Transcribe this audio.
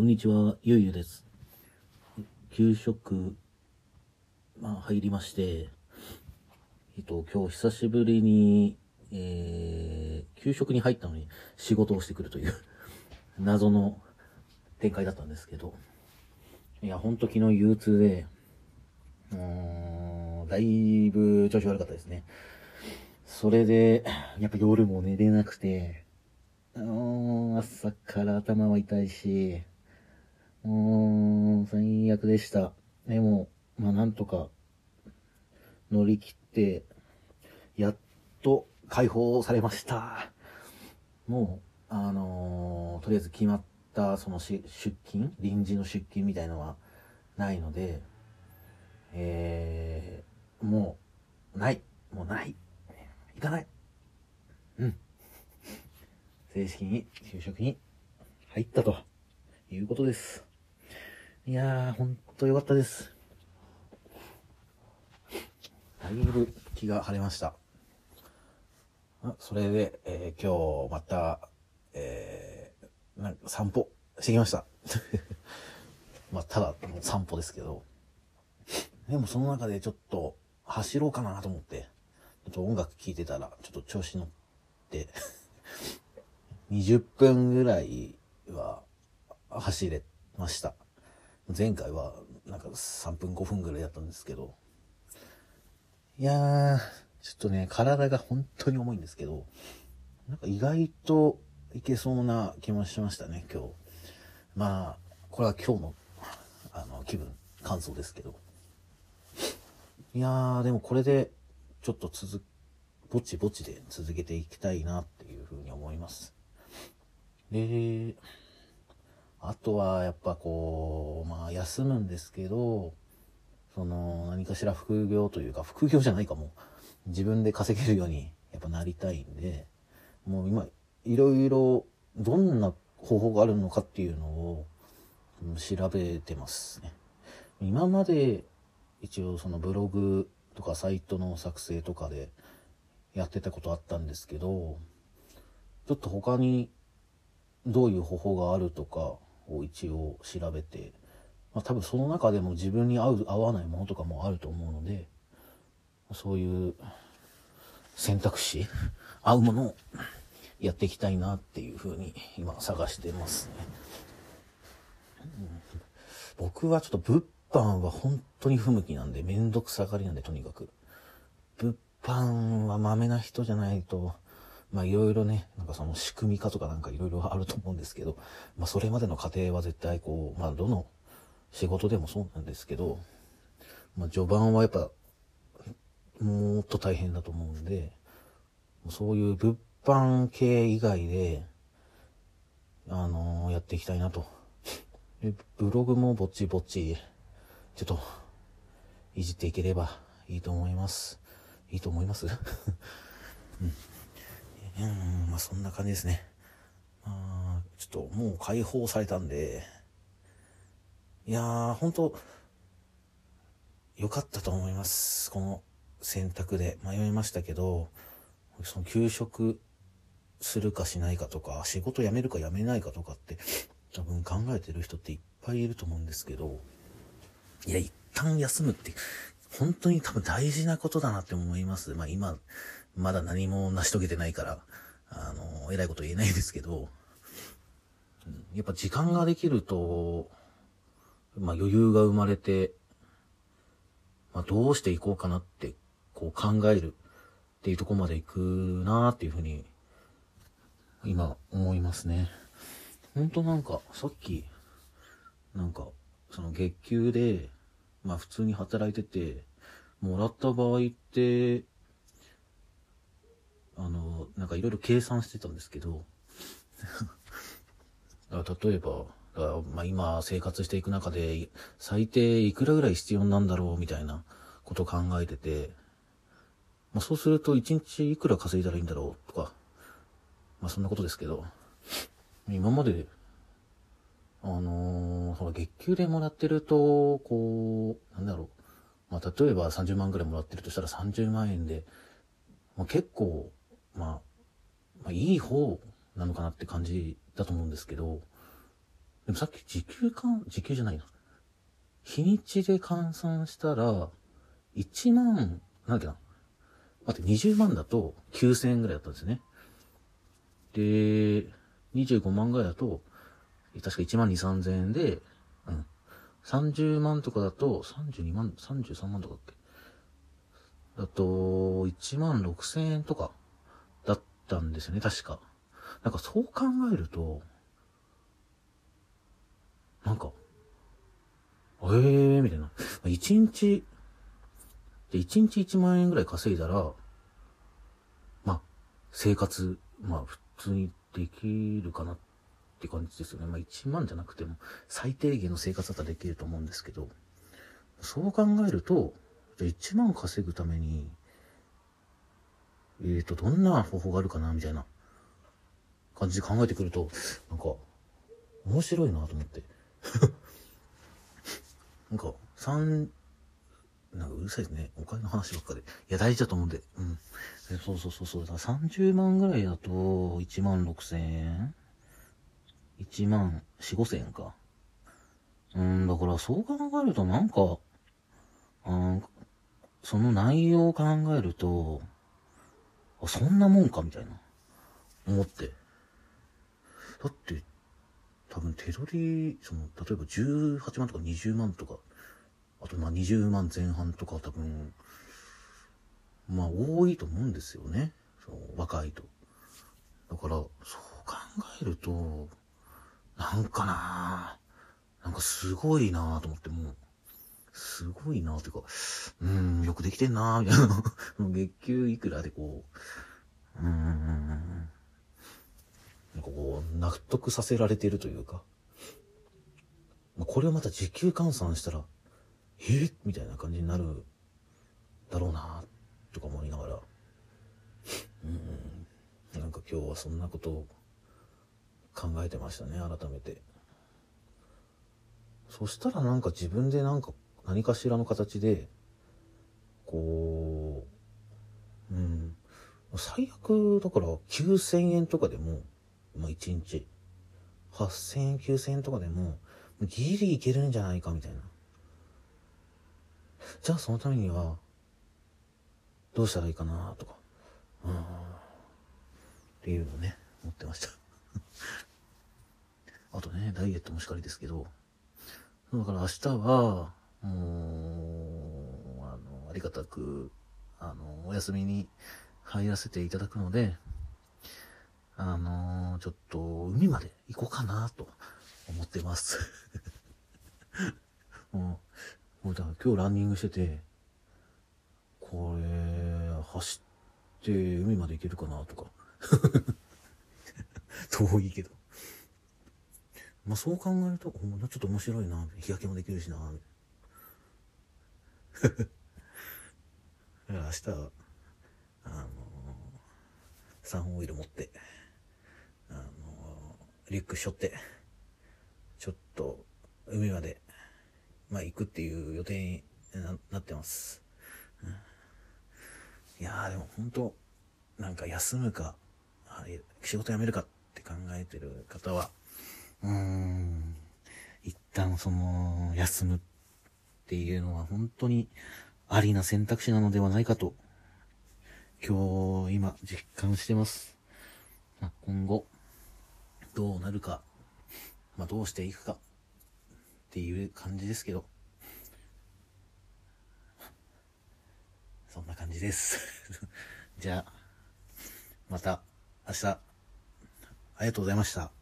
こんにちは、ゆうゆうです。給食、まあ、入りまして、えっと、今日久しぶりに、えー、給食に入ったのに仕事をしてくるという、謎の展開だったんですけど、いや、ほんと昨日憂鬱で、うーん、だいぶ調子悪かったですね。それで、やっぱ夜も寝れなくて、うーん、朝から頭は痛いし、うーん、最悪でした。でも、まあなんとか乗り切って、やっと解放されました。もう、あのーとりあえず決まったそのし出勤？臨時の出勤みたいのはないので、えー、もう、ない。もうない。行かない。うん。正式に就職に入ったということです。いやー、ほんとよかったです。だいぶ気が晴れました。それで、えー今日また、えーなんか散歩してきました。まあ、ただ散歩ですけど。でもその中でちょっと走ろうかなと思って、ちょっと音楽聴いてたら、ちょっと調子乗って、20分ぐらいは走れました。前回はなんか3分5分ぐらいだったんですけど、いやー、ちょっとね、体が本当に重いんですけど、なんか意外といけそうな気もしましたね、今日。まあ、これは今日の、あの、気分、感想ですけど。いやー、でもこれで、ちょっと続、ぼちぼちで続けていきたいなっていうふうに思います。で、あとはやっぱこう、まあ休むんですけど、その何かしら副業というか、副業じゃないかも。自分で稼げるようにやっぱなりたいんで、もう今、いろいろどんな方法があるのかっていうのを調べてますね。今まで一応そのブログとかサイトの作成とかでやってたことあったんですけど、ちょっと他にどういう方法があるとかを一応調べて、まあ多分その中でも自分に合う合わないものとかもあると思うので、そういう選択肢、合うものをやっていきたいなっていうふうに今探してますね。うん僕はちょっと物販は本当に不向きなんで、めんどくさがりなんで、とにかく。物販は豆な人じゃないと、まあいろいろね、なんかその仕組み化とかなんかいろいろあると思うんですけど、まあそれまでの過程は絶対こう、まあどの仕事でもそうなんですけど、まあ序盤はやっぱ、もっと大変だと思うんで、そういう物販系以外で、あのーやっていきたいなと。ブログもぼっちぼっち、ちょっと、いじっていければいいと思います。いいと思います？うん。うん、まあそんな感じですね。まあ、ちょっともう解放されたんで、いやー、本当良かったと思います。この選択で迷いましたけど、その休職するかしないかとか、仕事辞めるか辞めないかとかって、多分考えてる人っていっぱいいると思うんですけど、いや、一旦休むって、本当に多分大事なことだなって思います。まあ今、まだ何も成し遂げてないから、あの、偉いこと言えないですけど、やっぱ時間ができると、まあ余裕が生まれて、まあどうしていこうかなって、こう考えるっていうとこまで行くなーっていうふうに、今思いますね。ほんとなんか、さっき、なんか、その月給で、まあ普通に働いてて、もらった場合って、あの、なんかいろいろ計算してたんですけど、例えば、まあ今生活していく中で、最低いくらぐらい必要なんだろうみたいなこと考えてて、まあそうすると一日いくら稼いだらいいんだろうとか、まあそんなことですけど、今まで、あのーほら月給でもらってると、こう、なんだろう、まあ例えば30万ぐらいもらってるとしたら30万円で、まあ、結構、まあ、まあいい方なのかなって感じだと思うんですけど、でもさっき時給換、時給じゃないな。日にちで換算したら、1万、なんだっけな。待って、20万だと9000円ぐらいだったんですね。で、25万ぐらいだと、確か1万2、3000円で、うん。30万とかだと、32万、33万とかだっけ？だと、1万6000円とか、だったんですよね、確か。なんかそう考えると、なんか、ええー、みたいな。1日、で、1日1万円ぐらい稼いだら、まあ、生活、まあ、普通にできるかなっって感じですよね。まあ、1万じゃなくても、最低限の生活だったらできると思うんですけど、そう考えると、じゃ1万稼ぐために、えっ、ー、と、どんな方法があるかな、みたいな感じで考えてくると、なんか、面白いなと思って。なんか、三、なんかうるさいですね。お金の話ばっかで。いや、大事だと思うんで。うん。そうそうそうそう。だから30万ぐらいだと、1万6千円 ?1 万4、5千円か。うん、だからそう考えるとなんか、あその内容を考えると、あ、そんなもんかみたいな。思って。だって、多分手取り、その、例えば18万とか20万とか、あとまあ20万前半とか多分、まあ多いと思うんですよね。そう若いと。だから、そう考えると、なんかな。なんかすごいなと思って、もう、すごいなというか、うん、よくできてんなみたいな。月給いくらでこう、うん、なんかこう、納得させられてるというか、これをまた時給換算したら、えみたいな感じになるだろうなとか思いながら、うん、なんか今日はそんなことを考えてましたね、改めて。そしたらなんか自分でなんか何かしらの形で、こう、うん、最悪だから9000円とかでも、まあ1日、8000円、9000円とかでも、ギリいけるんじゃないかみたいな。じゃあそのためには、どうしたらいいかなとか、うん、っていうのね、思ってました。あとね、ダイエットもしかりですけど、だから明日は、もう、あの、ありがたく、あの、お休みに入らせていただくので、あの、ちょっと海まで行こうかなと思ってます。もう、もうだから今日ランニングしてて、これ、走って海まで行けるかなとか。遠いけど。まあそう考えると、ちょっと面白いな。日焼けもできるしな。だから明日、あのー、サンオイル持って、あのー、リュック背負って、ちょっと海まで、まあ行くっていう予定になってます。いやーでも本当なんか休むか、仕事辞めるかって考えてる方は、うーん、一旦その、休むっていうのは本当にありな選択肢なのではないかと、今日、今、実感してます。まあ、今後、どうなるか、まあ、どうしていくか、っていう感じですけど、そんな感じです じゃあ、また明日、ありがとうございました。